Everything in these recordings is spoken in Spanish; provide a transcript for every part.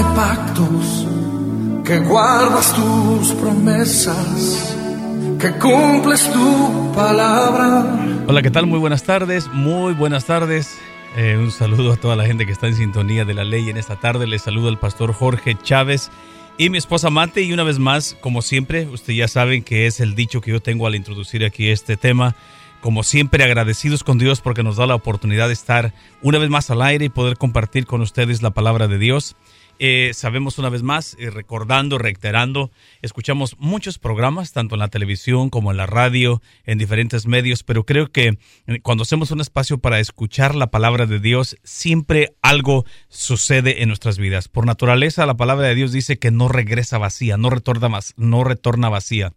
de pactos, que guardas tus promesas, que cumples tu palabra. Hola, ¿qué tal? Muy buenas tardes, muy buenas tardes. Eh, un saludo a toda la gente que está en sintonía de la ley en esta tarde. Les saluda el pastor Jorge Chávez y mi esposa Mate. Y una vez más, como siempre, ustedes ya saben que es el dicho que yo tengo al introducir aquí este tema como siempre agradecidos con Dios porque nos da la oportunidad de estar una vez más al aire y poder compartir con ustedes la palabra de Dios. Eh, sabemos una vez más, eh, recordando, reiterando, escuchamos muchos programas, tanto en la televisión como en la radio, en diferentes medios, pero creo que eh, cuando hacemos un espacio para escuchar la palabra de Dios, siempre algo sucede en nuestras vidas. Por naturaleza, la palabra de Dios dice que no regresa vacía, no retorna, no retorna vacía.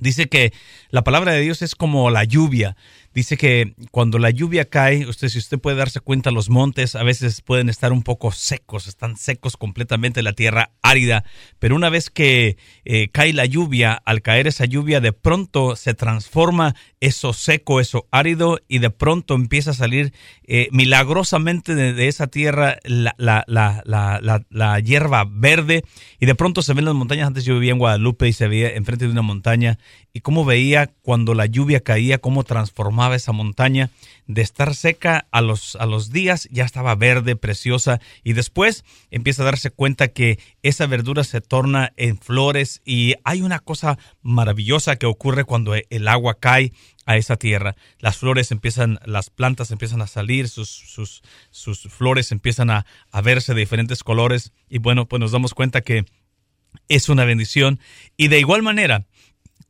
Dice que la palabra de Dios es como la lluvia. Dice que cuando la lluvia cae, usted si usted puede darse cuenta, los montes a veces pueden estar un poco secos, están secos completamente, la tierra árida, pero una vez que eh, cae la lluvia, al caer esa lluvia, de pronto se transforma eso seco, eso árido, y de pronto empieza a salir eh, milagrosamente de, esa tierra la, la, la, la, hierba verde, y de pronto se ven las montañas. Antes yo vivía en Guadalupe y se veía enfrente de una montaña, y cómo veía cuando la lluvia caía, cómo transformaba esa montaña de estar seca a los, a los días, ya estaba verde, preciosa, y después empieza a darse cuenta que esa verdura se torna en flores y hay una cosa maravillosa que ocurre cuando el agua cae a esa tierra. Las flores empiezan, las plantas empiezan a salir, sus, sus, sus flores empiezan a, a verse de diferentes colores y bueno, pues nos damos cuenta que es una bendición. Y de igual manera,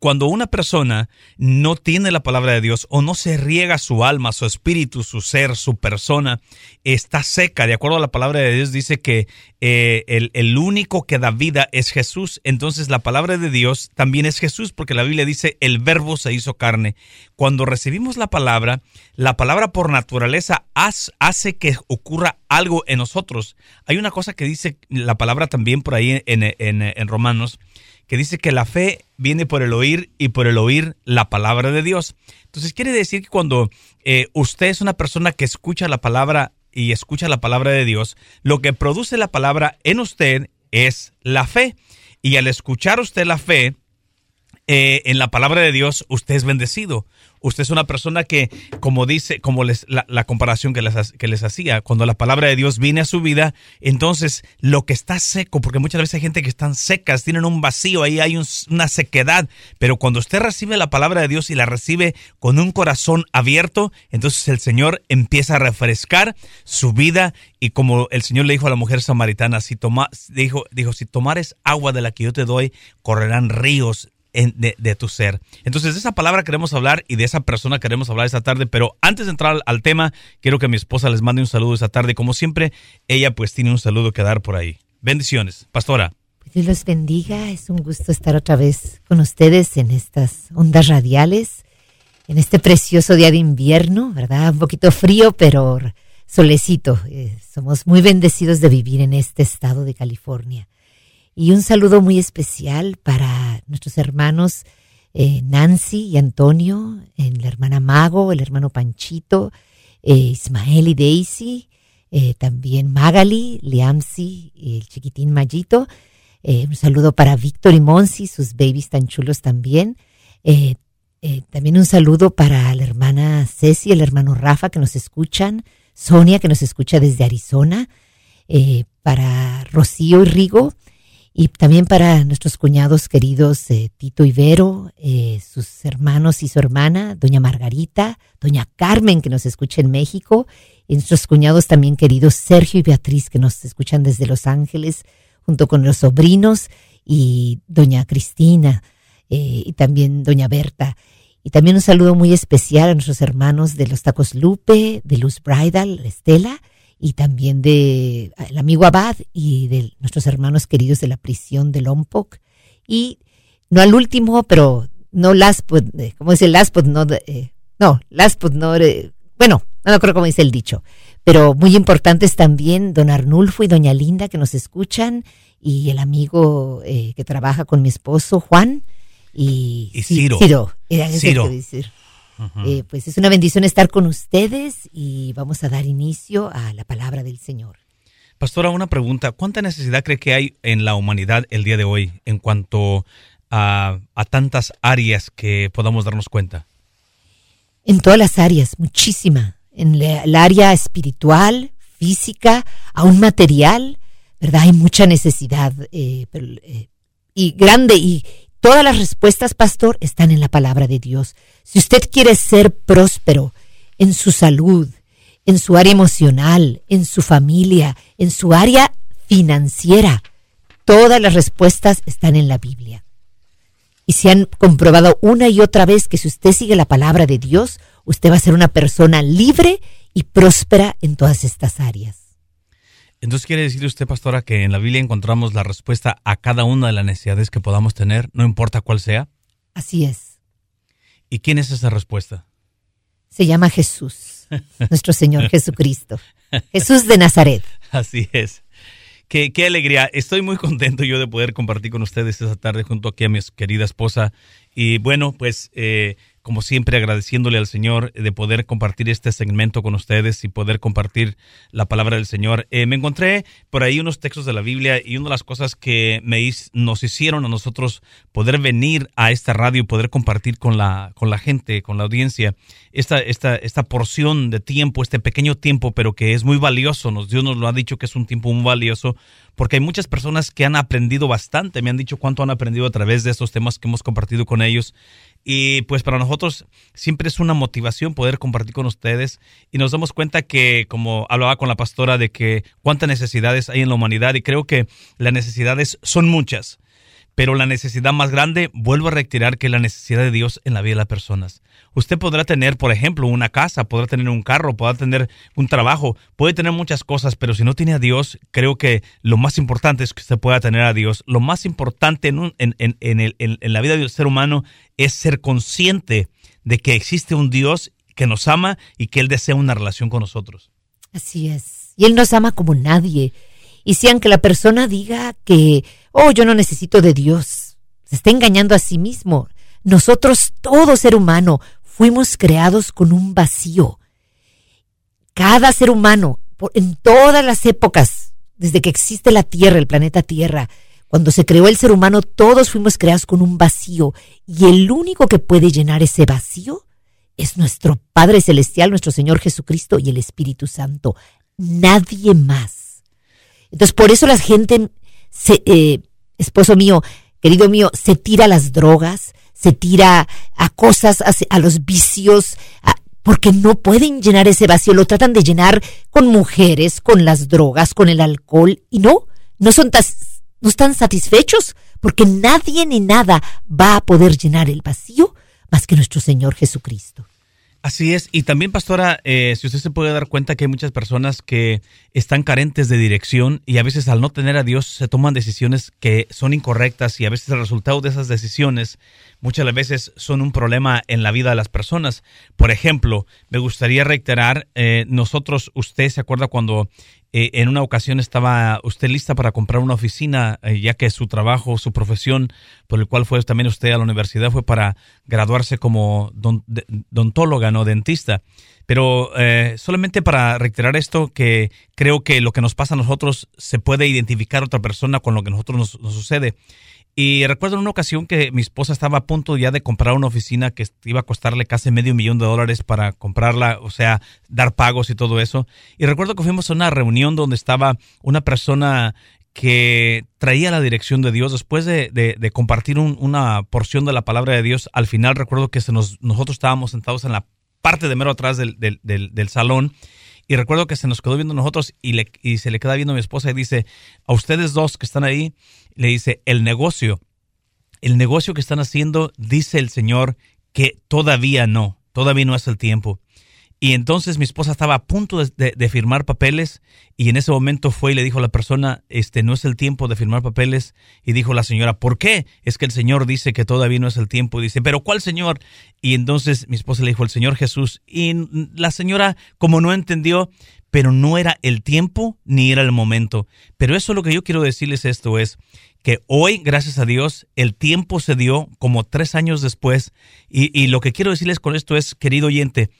cuando una persona no tiene la palabra de Dios o no se riega su alma, su espíritu, su ser, su persona, está seca. De acuerdo a la palabra de Dios dice que eh, el, único que da vida es Jesús. Entonces la palabra de Dios también es Jesús porque la Biblia dice el verbo se hizo carne. Cuando recibimos la palabra, la palabra por naturaleza hace que ocurra algo en nosotros. Hay una cosa que dice la palabra también por ahí en Romanos que dice que la fe viene por el oír y por el oír la palabra de Dios. Entonces quiere decir que cuando eh, usted es una persona que escucha la palabra y escucha la palabra de Dios, lo que produce la palabra en usted es la fe. Y al escuchar usted la fe, eh, en la palabra de Dios, usted es bendecido. Usted es una persona que, como dice, como les, la, comparación que les, que les hacía, cuando la palabra de Dios viene a su vida, entonces lo que está seco, porque muchas veces hay gente que están secas, tienen un vacío, ahí hay una sequedad, pero cuando usted recibe la palabra de Dios y la recibe con un corazón abierto, entonces el Señor empieza a refrescar su vida y como el Señor le dijo a la mujer samaritana, si toma, dijo, dijo, si tomares agua de la que yo te doy, correrán ríos de, tu ser. Entonces, de esa palabra queremos hablar y de esa persona queremos hablar esta tarde, pero antes de entrar al, tema, quiero que mi esposa les mande un saludo esta tarde. Como siempre, ella pues tiene un saludo que dar por ahí. Bendiciones, pastora. Pues Dios los bendiga, es un gusto estar otra vez con ustedes en estas ondas radiales, en este precioso día de invierno, ¿verdad? Un poquito frío, pero solecito. Eh, somos muy bendecidos de vivir en este estado de California. Y un saludo muy especial para nuestros hermanos eh, Nancy y Antonio, la hermana Mago, el hermano Panchito, eh, Ismael y Daisy, eh, también Magali, Liamsi, el chiquitín Mayito. un saludo para Víctor y Monsi, sus babies tan chulos también. también un saludo para la hermana Ceci, el hermano Rafa que nos escuchan, Sonia que nos escucha desde Arizona, para Rocío y Rigo, y también para nuestros cuñados queridos eh, Tito y Vero, eh, sus hermanos y su hermana, doña Margarita, doña Carmen, que nos escucha en México, y nuestros cuñados también queridos Sergio y Beatriz, que nos escuchan desde Los Ángeles, junto con los sobrinos, y doña Cristina, eh, y también doña Berta. Y también un saludo muy especial a nuestros hermanos de los Tacos Lupe, de Luz Bridal, Estela, y también de el amigo Abad y de nuestros hermanos queridos de la prisión de Lompoc. Y no al último, pero no last but, eh, ¿cómo dice last but no, eh, no, last but no, eh, bueno, no me acuerdo cómo dice el dicho, pero muy importantes también don Arnulfo y doña Linda que nos escuchan y el amigo que trabaja con mi esposo Juan y, Ciro. Ciro, era Ciro. decir. Eh, pues es una bendición estar con ustedes y vamos a dar inicio a la palabra del Señor. Pastora, una pregunta. ¿Cuánta necesidad cree que hay en la humanidad el día de hoy en cuanto a, tantas áreas que podamos darnos cuenta? En todas las áreas, muchísima. En el área espiritual, física, aún material, ¿verdad? Hay mucha necesidad eh, eh, y grande y todas las respuestas, pastor, están en la palabra de Dios. Si usted quiere ser próspero en su salud, en su área emocional, en su familia, en su área financiera. Todas las respuestas están en la Biblia. Y se han comprobado una y otra vez que si usted sigue la palabra de Dios, usted va a ser una persona libre y próspera en todas estas áreas. Entonces quiere decir usted, pastora, que en la Biblia encontramos la respuesta a cada una de las necesidades que podamos tener, no importa cuál sea. Así es. ¿Y quién es esa respuesta? Se llama Jesús nuestro Señor Jesucristo. Jesús de Nazaret. Así es. Qué, qué, alegría. Estoy muy contento yo de poder compartir con ustedes esta tarde junto aquí a mi querida esposa. Y bueno, pues eh, como siempre agradeciéndole al Señor de poder compartir este segmento con ustedes y poder compartir la palabra del Señor. Eh, me encontré por ahí unos textos de la Biblia y una de las cosas que me, nos hicieron a nosotros poder venir a esta radio y poder compartir con la, con la gente, con la audiencia, esta, esta, esta porción de tiempo, este pequeño tiempo, pero que es muy valioso. Nos, Dios nos lo ha dicho que es un tiempo muy valioso porque hay muchas personas que han aprendido bastante, me han dicho cuánto han aprendido a través de estos temas que hemos compartido con ellos. Y pues para nosotros siempre es una motivación poder compartir con ustedes y nos damos cuenta que, como hablaba con la pastora, de que cuántas necesidades hay en la humanidad y creo que las necesidades son muchas. Pero la necesidad más grande, vuelvo a retirar, que la necesidad de Dios en la vida de las personas. Usted podrá tener, por ejemplo, una casa, podrá tener un carro, podrá tener un trabajo, puede tener muchas cosas, pero si no tiene a Dios, creo que lo más importante es que usted pueda tener a Dios. Lo más importante en, en, en, en la vida del ser humano es ser consciente de que existe un Dios que nos ama y que Él desea una relación con nosotros. Así es. Y Él nos ama como nadie. Y si aunque la persona diga que, oh, yo no necesito de Dios, se está engañando a sí mismo. Nosotros, todo ser humano, fuimos creados con un vacío. Cada ser humano, en todas las épocas, desde que existe la Tierra, el planeta Tierra, cuando se creó el ser humano, todos fuimos creados con un vacío. Y el único que puede llenar ese vacío es nuestro Padre Celestial, nuestro Señor Jesucristo y el Espíritu Santo. Nadie más. Entonces, por eso la gente, se, eh, esposo mío, querido mío, se tira a las drogas, se tira a cosas, a, los vicios, porque no pueden llenar ese vacío, lo tratan de llenar con mujeres, con las drogas, con el alcohol, y no, no son no están satisfechos, porque nadie ni nada va a poder llenar el vacío más que nuestro Señor Jesucristo. Así es, y también, pastora, eh, si usted se puede dar cuenta que hay muchas personas que están carentes de dirección y a veces al no tener a Dios se toman decisiones que son incorrectas y a veces el resultado de esas decisiones muchas veces son un problema en la vida de las personas. Por ejemplo, me gustaría reiterar, eh, nosotros, usted se acuerda cuando eh, en una ocasión estaba usted lista para comprar una oficina, eh, ya que su trabajo, su profesión, por el cual fue también usted a la universidad, fue para graduarse como dontóloga, no dentista. Pero eh, solamente para reiterar esto, que creo que lo que nos pasa a nosotros se puede identificar a otra persona con lo que a nosotros nos sucede. Y recuerdo en una ocasión que mi esposa estaba a punto ya de comprar una oficina que iba a costarle casi medio millón de dólares para comprarla, o sea, dar pagos y todo eso. Y recuerdo que fuimos a una reunión donde estaba una persona que traía la dirección de Dios después de, compartir una porción de la palabra de Dios. Al final recuerdo que se nos, nosotros estábamos sentados en la parte de mero atrás del, del, del salón y recuerdo que se nos quedó viendo nosotros y, le, y se le queda viendo a mi esposa y dice, a ustedes dos que están ahí, le dice, el negocio, el negocio que están haciendo, dice el Señor que todavía no, todavía no es el tiempo. Y entonces mi esposa estaba a punto de, firmar papeles y en ese momento fue y le dijo a la persona, este no es el tiempo de firmar papeles. Y dijo la señora, ¿por qué? Es que el Señor dice que todavía no es el tiempo. Y dice, ¿pero cuál Señor? Y entonces mi esposa le dijo, el Señor Jesús. Y la señora, como no entendió, pero no era el tiempo ni era el momento. Pero eso lo que yo quiero decirles esto es que hoy, gracias a Dios, el tiempo se dio como tres años después. Y, y lo que quiero decirles con esto es, querido oyente,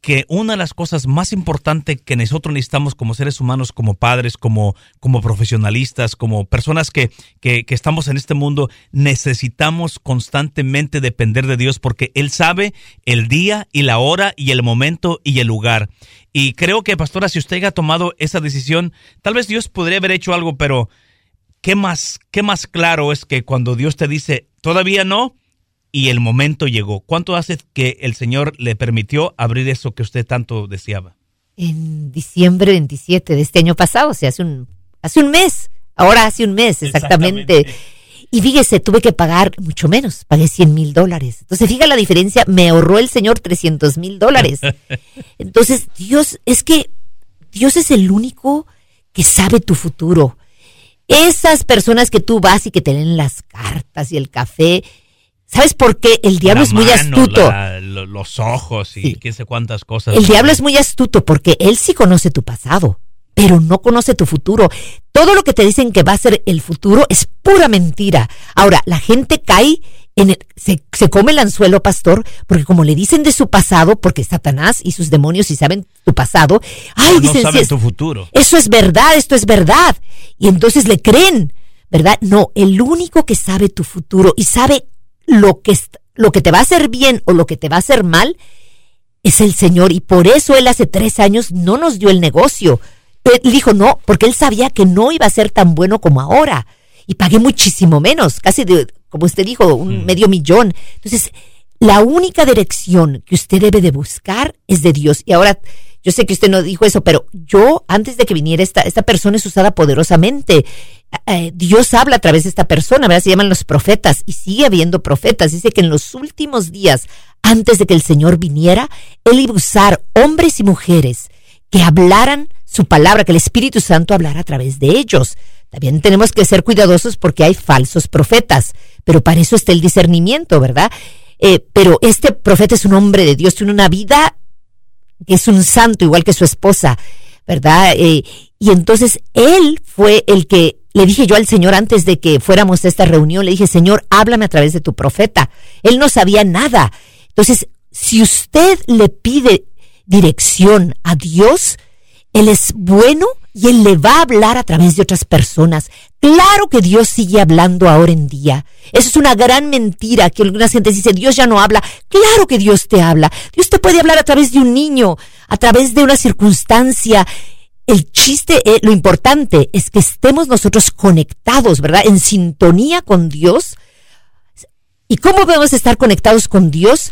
que una de las cosas más importantes que nosotros necesitamos como seres humanos, como padres, como, como profesionalistas, como personas que, que, que, estamos en este mundo, necesitamos constantemente depender de Dios porque Él sabe el día y la hora y el momento y el lugar. Y creo que, pastora, si usted ha tomado esa decisión, tal vez Dios podría haber hecho algo, pero ¿qué más, qué más claro es que cuando Dios te dice, todavía no? Y el momento llegó. ¿Cuánto hace que el Señor le permitió abrir eso que usted tanto deseaba? En diciembre 27 de este año pasado, o sea, hace un, hace un mes, ahora hace un mes exactamente. Y fíjese, tuve que pagar mucho menos, pagué 100 mil dólares. Entonces, fíjate la diferencia, me ahorró el Señor 300 mil dólares. Entonces, Dios, es que Dios es el único que sabe tu futuro. Esas personas que tú vas y que te leen las cartas y el café, ¿Sabes por qué? El diablo es muy astuto. los ojos y quién sé cuántas cosas. El diablo es muy astuto porque él sí conoce tu pasado, pero no conoce tu futuro. Todo lo que te dicen que va a ser el futuro es pura mentira. Ahora, la gente cae en el, se, se, come el anzuelo, pastor, porque como le dicen de su pasado, porque Satanás y sus demonios si saben tu pasado, ay, no dicen, saben tu futuro. Eso es verdad, esto es verdad. Y entonces le creen, ¿verdad? No, el único que sabe tu futuro y sabe lo que, lo que te va a hacer bien o lo que te va a hacer mal es el Señor. Y por eso Él hace tres años no nos dio el negocio. Él dijo no, porque Él sabía que no iba a ser tan bueno como ahora. Y pagué muchísimo menos, casi de, como usted dijo, un mm. medio millón. Entonces, la única dirección que usted debe de buscar es de Dios. Y ahora, yo sé que usted no dijo eso, pero yo, antes de que viniera esta, esta persona es usada poderosamente. Eh, Dios habla a través de esta persona, ¿verdad? Se llaman los profetas y sigue habiendo profetas. Dice que en los últimos días, antes de que el Señor viniera, Él iba a usar hombres y mujeres que hablaran su palabra, que el Espíritu Santo hablara a través de ellos. También tenemos que ser cuidadosos porque hay falsos profetas, pero para eso está el discernimiento, ¿verdad? Eh, pero este profeta es un hombre de Dios, tiene una vida que es un santo, igual que su esposa, ¿verdad? Eh, y entonces él fue el que le dije yo al Señor antes de que fuéramos a esta reunión, le dije, Señor, háblame a través de tu profeta. Él no sabía nada. Entonces, si usted le pide dirección a Dios, Él es bueno y Él le va a hablar a través de otras personas. Claro que Dios sigue hablando ahora en día. Eso es una gran mentira que algunas gente dice, Dios ya no habla. Claro que Dios te habla. Dios te puede hablar a través de un niño, a través de una circunstancia. El chiste, eh, lo importante es que estemos nosotros conectados, ¿verdad? En sintonía con Dios. ¿Y cómo podemos estar conectados con Dios?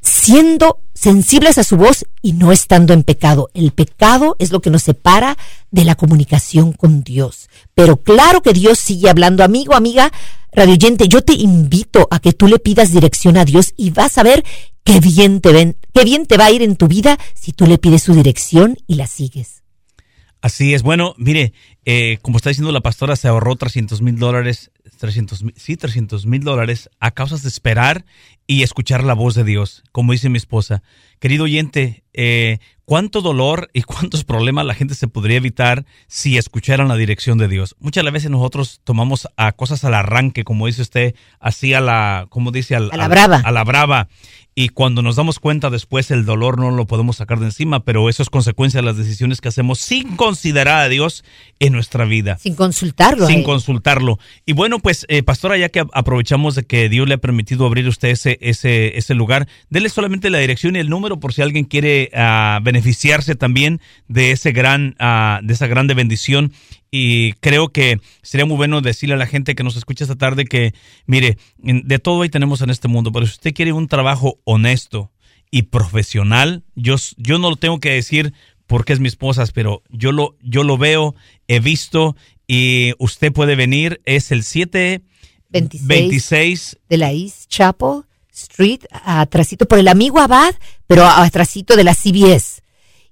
Siendo sensibles a su voz y no estando en pecado. El pecado es lo que nos separa de la comunicación con Dios. Pero claro que Dios sigue hablando, amigo, amiga, radioyente, yo te invito a que tú le pidas dirección a Dios y vas a ver qué bien te ven, qué bien te va a ir en tu vida si tú le pides su dirección y la sigues. Así es. Bueno, mire, eh, como está diciendo la pastora, se ahorró 300 mil dólares, 300, sí, 300 mil dólares a causa de esperar y escuchar la voz de Dios, como dice mi esposa. Querido oyente, eh, ¿cuánto dolor y cuántos problemas la gente se podría evitar si escucharan la dirección de Dios? Muchas veces nosotros tomamos a cosas al arranque, como dice usted, así a la, como dice, a la brava. A la brava y cuando nos damos cuenta después el dolor no lo podemos sacar de encima, pero eso es consecuencia de las decisiones que hacemos sin considerar a Dios en nuestra vida. Sin consultarlo. Sin consultarlo. Y bueno, pues, eh, pastora, ya que aprovechamos de que Dios le ha permitido abrir usted ese, ese, ese lugar, dele solamente la dirección y el número por si alguien quiere ah, beneficiarse también de ese gran, uh, de esa grande bendición. Y creo que sería muy bueno decirle a la gente que nos escucha esta tarde que, mire, de todo ahí tenemos en este mundo, pero si usted quiere un trabajo honesto y profesional, yo, yo no lo tengo que decir porque es mi esposa, pero yo lo, yo lo veo, he visto y usted puede venir, es el 726 de la East Chapel Street, atrásito por el amigo Abad, pero atrásito de la CBS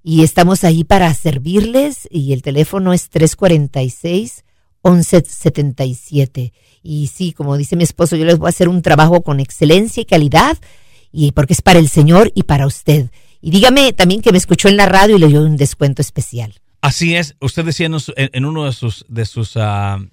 y estamos ahí para servirles y el teléfono es 346 1177. Y sí, como dice mi esposo, yo les voy a hacer un trabajo con excelencia y calidad y porque es para el Señor y para usted. Y dígame también que me escuchó en la radio y le dio un descuento especial. Así es, usted decía en, uno de sus de sus uh,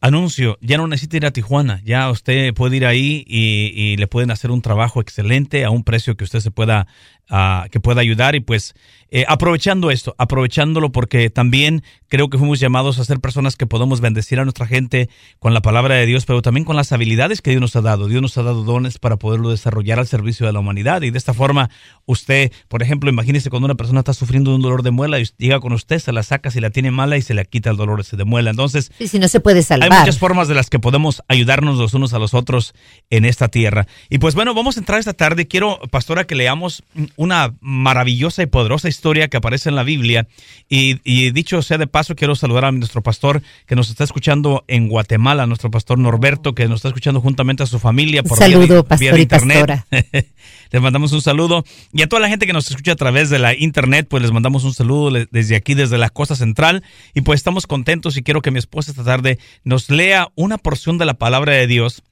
anuncio, ya no necesita ir a Tijuana, ya usted puede ir ahí y, le pueden hacer un trabajo excelente a un precio que usted se pueda, uh, que pueda ayudar y pues eh, aprovechando esto, aprovechándolo porque también creo que fuimos llamados a ser personas que podemos bendecir a nuestra gente con la palabra de Dios, pero también con las habilidades que Dios nos ha dado. Dios nos ha dado dones para poderlo desarrollar al servicio de la humanidad y de esta forma usted, por ejemplo, imagínese cuando una persona está sufriendo de un dolor de muela y llega con usted, se la saca si la tiene mala y se le quita el dolor ese de muela. Entonces, si no se puede salvar. Hay muchas formas de las que podemos ayudarnos los unos a los otros en esta tierra. Y pues bueno, vamos a entrar esta tarde. Quiero, pastora, que leamos una maravillosa y poderosa historia que aparece en la Biblia. Y, dicho sea de paso, quiero saludar a nuestro pastor que nos está escuchando en Guatemala, nuestro pastor Norberto, que nos está escuchando juntamente a su familia por saludo, pastor internet. les mandamos un saludo. Y a toda la gente que nos escucha a través de la internet, pues les mandamos un saludo desde aquí, desde la costa central. Y pues estamos contentos y quiero que mi esposa esta tarde nos lea una porción de la palabra de Dios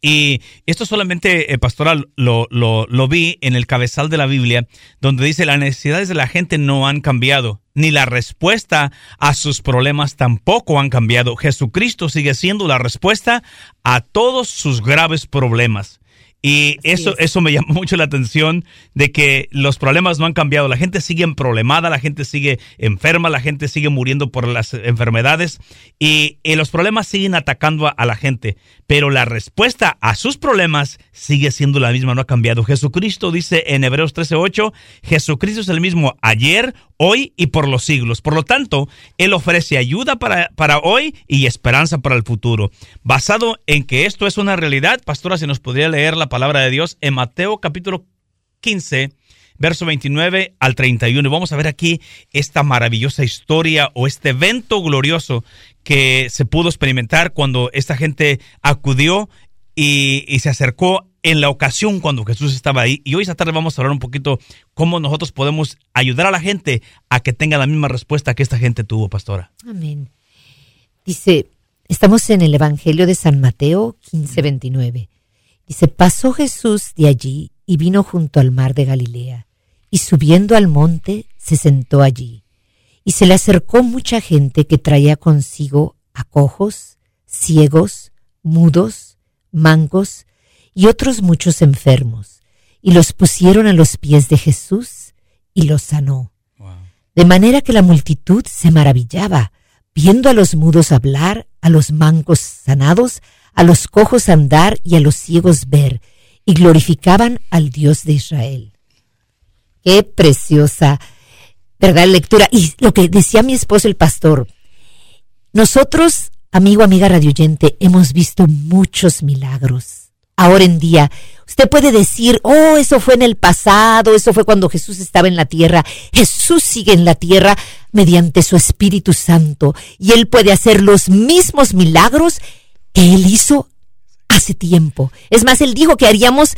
y esto solamente, eh, pastoral, lo, lo, lo, vi en el cabezal de la Biblia, donde dice las necesidades de la gente no han cambiado, ni la respuesta a sus problemas tampoco han cambiado. Jesucristo sigue siendo la respuesta a todos sus graves problemas. Y eso, eso me llamó mucho la atención de que los problemas no han cambiado. La gente sigue problemada, la gente sigue enferma, la gente sigue muriendo por las enfermedades y, los problemas siguen atacando a, la gente. Pero la respuesta a sus problemas sigue siendo la misma, no ha cambiado. Jesucristo dice en Hebreos 13:8, Jesucristo es el mismo ayer, hoy y por los siglos. Por lo tanto, Él ofrece ayuda para, para hoy y esperanza para el futuro. Basado en que esto es una realidad, pastora, se nos podría leer la palabra de Dios en Mateo capítulo 15, verso 29 al 31. Y vamos a ver aquí esta maravillosa historia o este evento glorioso que se pudo experimentar cuando esta gente acudió y, y se acercó en la ocasión cuando Jesús estaba ahí. Y hoy esta tarde vamos a hablar un poquito cómo nosotros podemos ayudar a la gente a que tenga la misma respuesta que esta gente tuvo, pastora. Amén. Dice, estamos en el Evangelio de San Mateo 15, 29. Dice, pasó Jesús de allí y vino junto al mar de Galilea, y subiendo al monte se sentó allí. Y se le acercó mucha gente que traía consigo a cojos, ciegos, mudos, mancos y otros muchos enfermos, y los pusieron a los pies de Jesús y los sanó. De manera que la multitud se maravillaba, viendo a los mudos hablar, a los mancos sanados, a los cojos andar y a los ciegos ver, y glorificaban al Dios de Israel. Qué preciosa, ¿verdad? Lectura. Y lo que decía mi esposo el pastor, nosotros, amigo, amiga radioyente, hemos visto muchos milagros. Ahora en día, usted puede decir, oh, eso fue en el pasado, eso fue cuando Jesús estaba en la tierra. Jesús sigue en la tierra mediante su Espíritu Santo y Él puede hacer los mismos milagros que Él hizo hace tiempo. Es más, Él dijo que haríamos,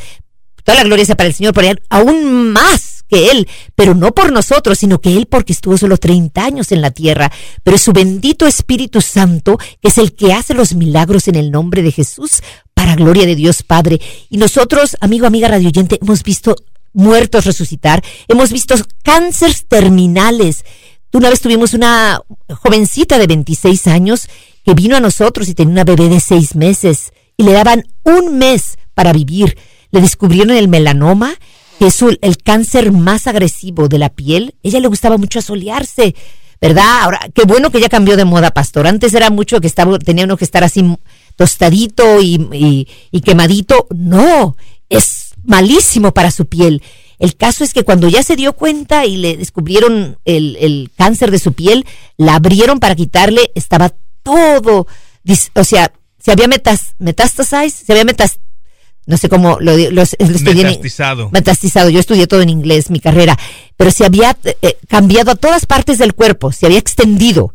toda la gloria sea para el Señor, por aún más que Él, pero no por nosotros, sino que Él porque estuvo solo 30 años en la tierra, pero es su bendito Espíritu Santo, que es el que hace los milagros en el nombre de Jesús, para gloria de Dios Padre. Y nosotros, amigo, amiga radioyente, hemos visto muertos resucitar, hemos visto cánceres terminales. Una vez tuvimos una jovencita de 26 años que vino a nosotros y tenía una bebé de seis meses y le daban un mes para vivir. Le descubrieron el melanoma, que es el cáncer más agresivo de la piel. Ella le gustaba mucho asolearse, ¿verdad? Ahora, qué bueno que ya cambió de moda, pastor. Antes era mucho que estaba, tenía uno que estar así tostadito y quemadito. No, es malísimo para su piel. El caso es que cuando ya se dio cuenta y le descubrieron el, el, cáncer de su piel, la abrieron para quitarle, estaba todo, o sea, se había metas, metastasized, se había metas, no sé cómo lo, lo, metastizado. metastizado. Yo estudié todo en inglés, mi carrera, pero se había eh, eh, cambiado a todas partes del cuerpo, se había extendido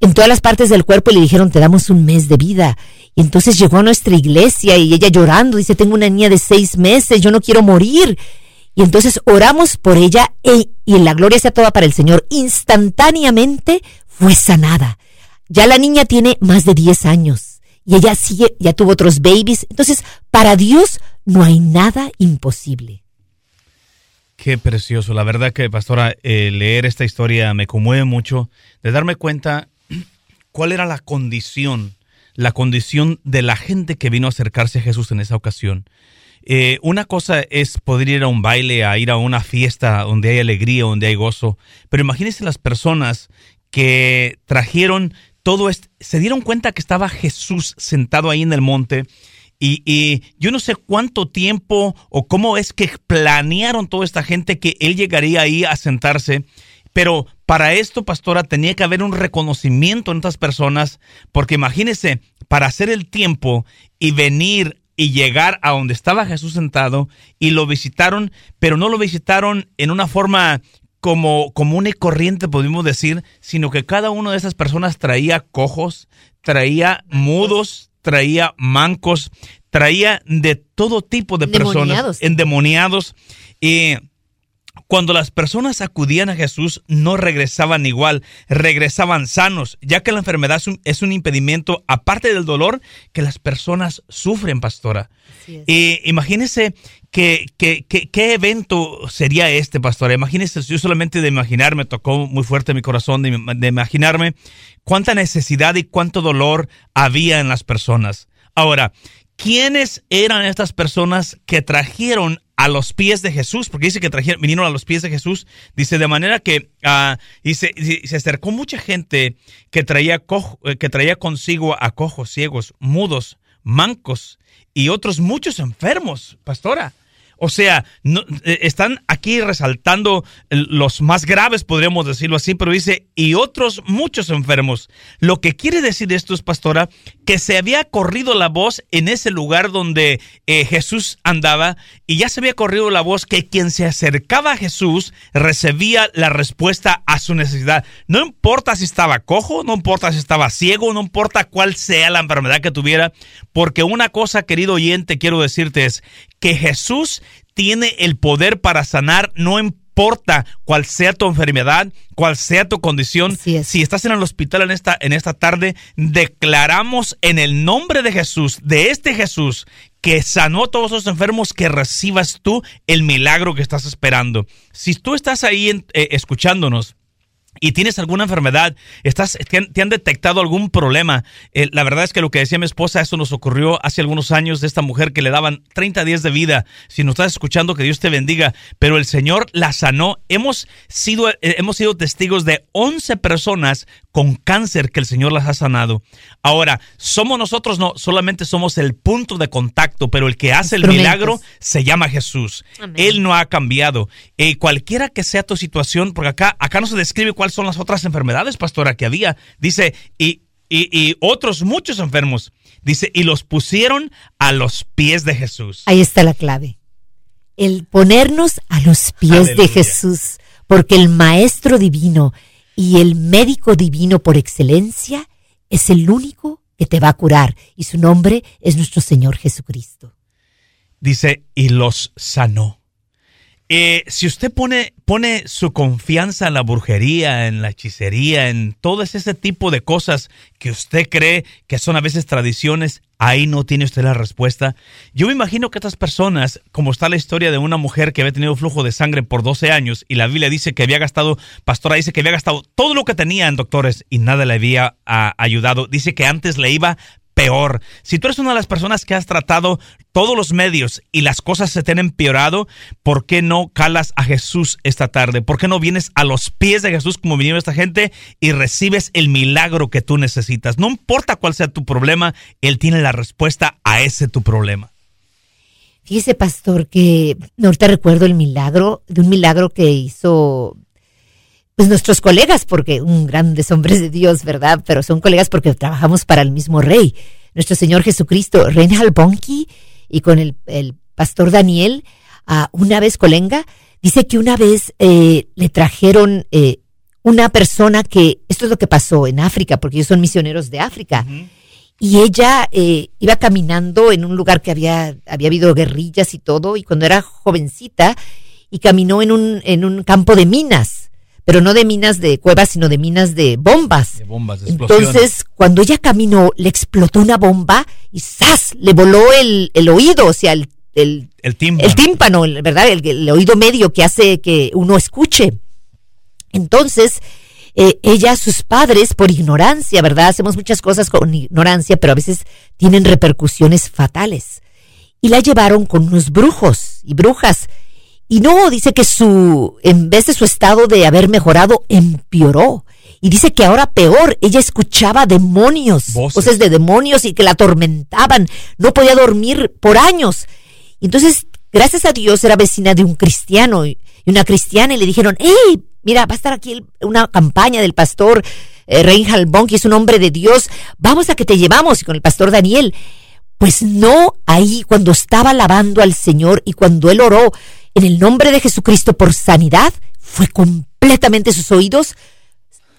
en todas las partes del cuerpo y le dijeron, te damos un mes de vida. Y entonces llegó a nuestra iglesia y ella llorando, dice, tengo una niña de seis meses, yo no quiero morir. Y entonces oramos por ella e, y en la gloria sea toda para el Señor. Instantáneamente fue sanada. Ya la niña tiene más de 10 años y ella sigue, ya tuvo otros babies. Entonces, para Dios no hay nada imposible. Qué precioso. La verdad que, pastora, eh, leer esta historia me conmueve mucho de darme cuenta cuál era la condición, la condición de la gente que vino a acercarse a Jesús en esa ocasión. Eh, una cosa es poder ir a un baile, a ir a una fiesta donde hay alegría, donde hay gozo, pero imagínense las personas que trajeron todo esto, se dieron cuenta que estaba Jesús sentado ahí en el monte y, yo no sé cuánto tiempo o cómo es que planearon toda esta gente que él llegaría ahí a sentarse. Pero para esto, pastora, tenía que haber un reconocimiento en estas personas, porque imagínese, para hacer el tiempo y venir y llegar a donde estaba Jesús sentado y lo visitaron, pero no lo visitaron en una forma como común y corriente, podemos decir, sino que cada una de esas personas traía cojos, traía mudos, traía mancos, traía de todo tipo de personas, endemoniados. Y cuando las personas acudían a Jesús, no regresaban igual, regresaban sanos, ya que la enfermedad es un, impedimento, aparte del dolor, que las personas sufren, pastora. Y imagínese que, qué evento sería este, pastora. Imagínese, yo solamente de imaginarme, tocó muy fuerte mi corazón de, de imaginarme cuánta necesidad y cuánto dolor había en las personas. Ahora, ¿quiénes eran estas personas que trajeron a los pies de Jesús, porque dice que trajeron, vinieron a los pies de Jesús, dice de manera que uh, se acercó mucha gente que traía, eh, que traía consigo a cojos, ciegos, mudos, mancos y otros muchos enfermos, pastora. O sea, eh, están aquí resaltando los más graves, podríamos decirlo así, pero dice, y otros muchos enfermos. Lo que quiere decir esto es, pastora, que se había corrido la voz en ese lugar donde eh, Jesús andaba, y ya se había corrido la voz que quien se acercaba a Jesús recibía la respuesta a su necesidad. No importa si estaba cojo, no importa si estaba ciego, no importa cuál sea la enfermedad que tuviera, porque una cosa, querido oyente, quiero decirte es que Jesús tiene el poder para sanar, no importa cuál sea tu enfermedad, cuál sea tu condición. Si estás en el hospital en esta, en esta tarde, declaramos en el nombre de Jesús, de este Jesús, que sanó a todos los enfermos, que recibas tú el milagro que estás esperando. Si tú estás ahí eh, escuchándonos, y tienes alguna enfermedad, estás, te han, detectado algún problema. Eh, la verdad es que lo que decía mi esposa, eso nos ocurrió hace algunos años de esta mujer que le daban 30 días de vida. Si nos estás escuchando, que Dios te bendiga. Pero el Señor la sanó. Hemos sido, eh, hemos sido testigos de 11 personas con cáncer que el Señor las ha sanado. Ahora, somos nosotros, no, solamente somos el punto de contacto, pero el que hace el milagro se llama Jesús. Él no ha cambiado. Y cualquiera que sea tu situación, porque acá, acá no se describe cuáles son las otras enfermedades, pastora, que había. Dice, y, y, otros muchos enfermos. Dice, y los pusieron a los pies de Jesús. Ahí está la clave. El ponernos a los pies de Jesús, porque el Maestro Divino y el médico divino por excelencia es el único que te va a curar y su nombre es nuestro Señor Jesucristo. Dice, y los sanó. Eh, si usted pone, pone su confianza en la brujería, en la hechicería, en todo ese tipo de cosas que usted cree que son a veces tradiciones, ahí no tiene usted la respuesta. Yo me imagino que estas personas, como está la historia de una mujer que había tenido flujo de sangre por 12 años y la Biblia dice que había gastado, pastora dice que había gastado todo lo que tenía en doctores y nada le había ah, ayudado. Dice que antes le iba peor. Si tú eres una de las personas que has tratado todos los medios y las cosas se te han empeorado, ¿por qué no calas a Jesús esta tarde? ¿Por qué no vienes a los pies de Jesús como vinieron esta gente y recibes el milagro que tú necesitas? No importa cuál sea tu problema, Él tiene la respuesta a ese tu problema. Fíjese, pastor, que ahorita recuerdo el milagro, de un milagro que hizo pues nuestros colegas, porque un grandes hombres de Dios, ¿verdad? Pero son colegas porque trabajamos para el mismo rey, nuestro Señor Jesucristo, Reinhard Bonke, y con el, pastor Daniel, a una vez colenga, dice que una vez eh, le trajeron eh, una persona que, esto es lo que pasó en África, porque ellos son misioneros de África, y ella eh, iba caminando en un lugar que había, había habido guerrillas y todo, y cuando era jovencita, y caminó en un, en un campo de minas pero no de minas de cuevas, sino de minas de bombas. De bombas, de Entonces, cuando ella caminó, le explotó una bomba y ¡zas! Le voló el, el oído, o sea, el, el, el tímpano, el tímpano ¿verdad? El, oído medio que hace que uno escuche. Entonces, eh, ella, sus padres, por ignorancia, ¿verdad? Hacemos muchas cosas con ignorancia, pero a veces tienen repercusiones fatales. Y la llevaron con unos brujos y brujas. Y no, dice que su, en vez de su estado de haber mejorado, empeoró. Y dice que ahora peor, ella escuchaba demonios, voces, de demonios y que la atormentaban. No podía dormir por años. Entonces, gracias a Dios, era vecina de un cristiano y una cristiana y le dijeron, hey, mira, va a estar aquí una campaña del pastor eh, Reinhard Bonk, que es un hombre de Dios, vamos a que te llevamos y con el pastor Daniel. Pues no ahí cuando estaba alabando al Señor y cuando él oró en el nombre de Jesucristo por sanidad, fue completamente sus oídos.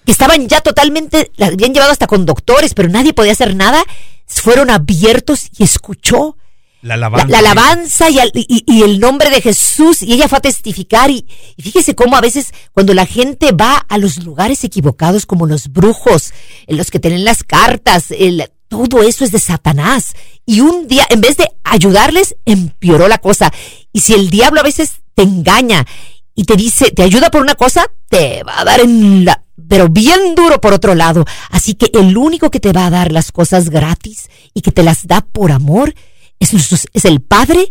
Que estaban ya totalmente, la habían llevado hasta con doctores, pero nadie podía hacer nada, fueron abiertos y escuchó la alabanza, y, el nombre de Jesús y ella fue a testificar. Y, fíjese cómo a veces cuando la gente va a los lugares equivocados como los brujos, en los que tienen las cartas, el, todo eso es de Satanás. Y un día en vez de ayudarles empeoró la cosa y si el diablo a veces te engaña y te dice te ayuda por una cosa te va a dar en la pero bien duro por otro lado. Así que el único que te va a dar las cosas gratis y que te las da por amor es, es el Padre,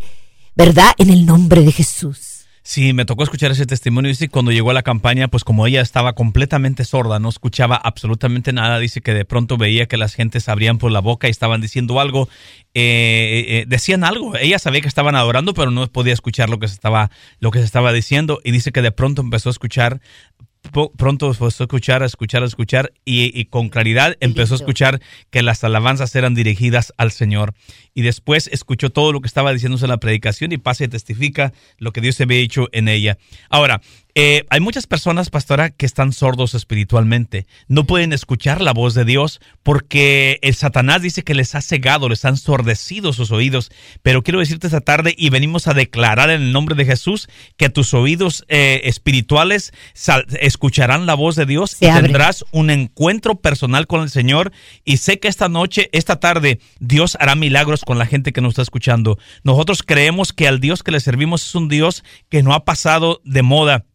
¿verdad? En el nombre de Jesús. Sí, me tocó escuchar ese testimonio. Dice cuando llegó a la campaña, pues como ella estaba completamente sorda, no escuchaba absolutamente nada. Dice que de pronto veía que las gentes abrían por la boca y estaban diciendo algo. Eh, eh, eh, decían algo. Ella sabía que estaban adorando, pero no podía escuchar lo que se estaba, lo que se estaba diciendo. Y dice que de pronto empezó a escuchar pronto empezó a escuchar, a escuchar, a escuchar y, con claridad empezó a escuchar que las alabanzas eran dirigidas al Señor. Y después escuchó todo lo que estaba diciéndose en la predicación y pasa y testifica lo que Dios había hecho en ella. Ahora, eh, hay muchas personas, pastora, que están sordos espiritualmente. No pueden escuchar la voz de Dios porque el Satanás dice que les ha cegado, les han ensordecido sus oídos. Pero quiero decirte esta tarde y venimos a declarar en el nombre de Jesús que tus oídos eh, espirituales escucharán la voz de Dios y tendrás un encuentro personal con el Señor. Y sé que esta noche, esta tarde, Dios hará milagros con la gente que nos está escuchando. Nosotros creemos que al Dios que le servimos es un Dios que no ha pasado de moda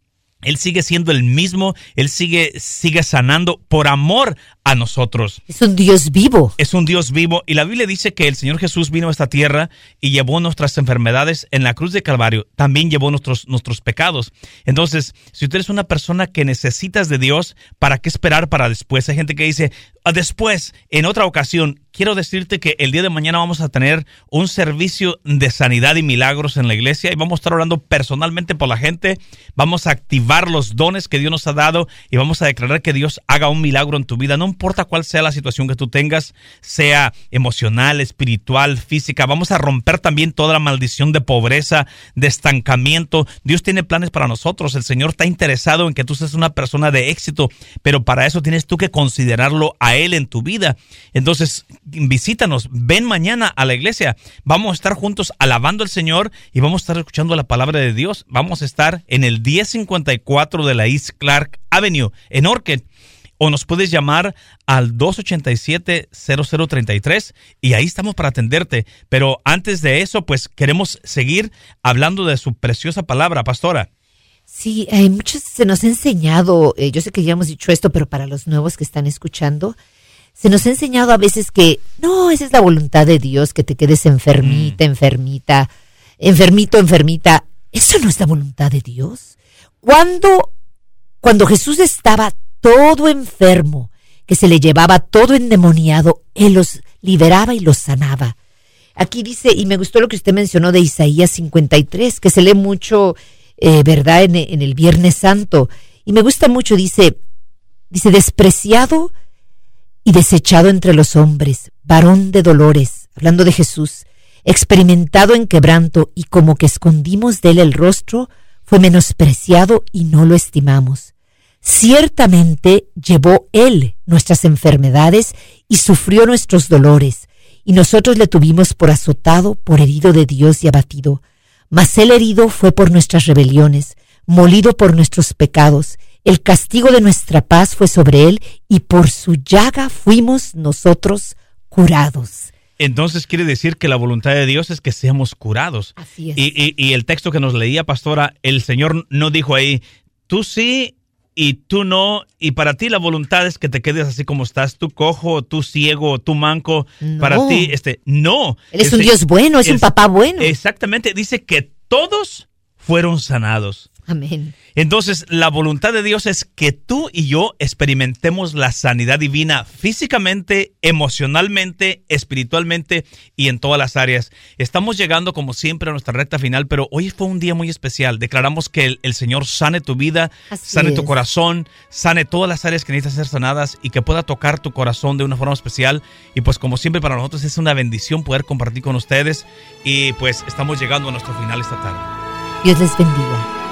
él sigue siendo el mismo, Él sigue, sigue sanando por amor a nosotros. Es un Dios vivo. Es un Dios vivo. Y la Biblia dice que el Señor Jesús vino a esta tierra y llevó nuestras enfermedades en la cruz de Calvario. También llevó nuestros, nuestros pecados. Entonces, si usted es una persona que necesitas de Dios, ¿para qué esperar para después? Hay gente que dice, ah, después, en otra ocasión, quiero decirte que el día de mañana vamos a tener un servicio de sanidad y milagros en la iglesia y vamos a estar orando personalmente por la gente. Vamos a activar los dones que Dios nos ha dado y vamos a declarar que Dios haga un milagro en tu vida. No importa cuál sea la situación que tú tengas, sea emocional, espiritual, física. Vamos a romper también toda la maldición de pobreza, de estancamiento. Dios tiene planes para nosotros. El Señor está interesado en que tú seas una persona de éxito, pero para eso tienes tú que considerarlo a Él en tu vida. Entonces, visítanos, ven mañana a la iglesia. Vamos a estar juntos alabando al Señor y vamos a estar escuchando la palabra de Dios. Vamos a estar en el 1054 de la East Clark Avenue, en Orchid. O nos puedes llamar al 287-0033 y ahí estamos para atenderte. Pero antes de eso, pues queremos seguir hablando de su preciosa palabra, pastora. Sí, hay muchos se nos ha enseñado, eh, yo sé que ya hemos dicho esto, pero para los nuevos que están escuchando, se nos ha enseñado a veces que no, esa es la voluntad de Dios, que te quedes enfermita, mm. enfermita, enfermito, enfermita. Eso no es la voluntad de Dios. Cuando, cuando Jesús estaba todo enfermo, que se le llevaba todo endemoniado, Él los liberaba y los sanaba. Aquí dice, y me gustó lo que usted mencionó de Isaías 53, que se lee mucho, eh, ¿verdad?, en, en el Viernes Santo. Y me gusta mucho, dice, dice, despreciado y desechado entre los hombres, varón de dolores, hablando de Jesús, experimentado en quebranto y como que escondimos de él el rostro, fue menospreciado y no lo estimamos. Ciertamente llevó él nuestras enfermedades y sufrió nuestros dolores, y nosotros le tuvimos por azotado, por herido de Dios y abatido. Mas él herido fue por nuestras rebeliones, molido por nuestros pecados, el castigo de nuestra paz fue sobre él y por su llaga fuimos nosotros curados. Entonces quiere decir que la voluntad de Dios es que seamos curados. Así es. Y, y, el texto que nos leía, pastora, el Señor no dijo ahí, tú sí y tú no, y para ti la voluntad es que te quedes así como estás, tú cojo, tú ciego, tú manco, para ti, este, no. Él es Este, un Dios bueno, es, un papá bueno. Exactamente, dice que todos fueron sanados. Amén. Entonces, la voluntad de Dios es que tú y yo experimentemos la sanidad divina físicamente, emocionalmente, espiritualmente y en todas las áreas. Estamos llegando, como siempre, a nuestra recta final, pero hoy fue un día muy especial. Declaramos que el, el Señor sane tu vida, Así sane tu corazón, sane todas las áreas que necesitan ser sanadas y que pueda tocar tu corazón de una forma especial. Y pues, como siempre, para nosotros es una bendición poder compartir con ustedes. Y pues, estamos llegando a nuestro final esta tarde. Dios les bendiga.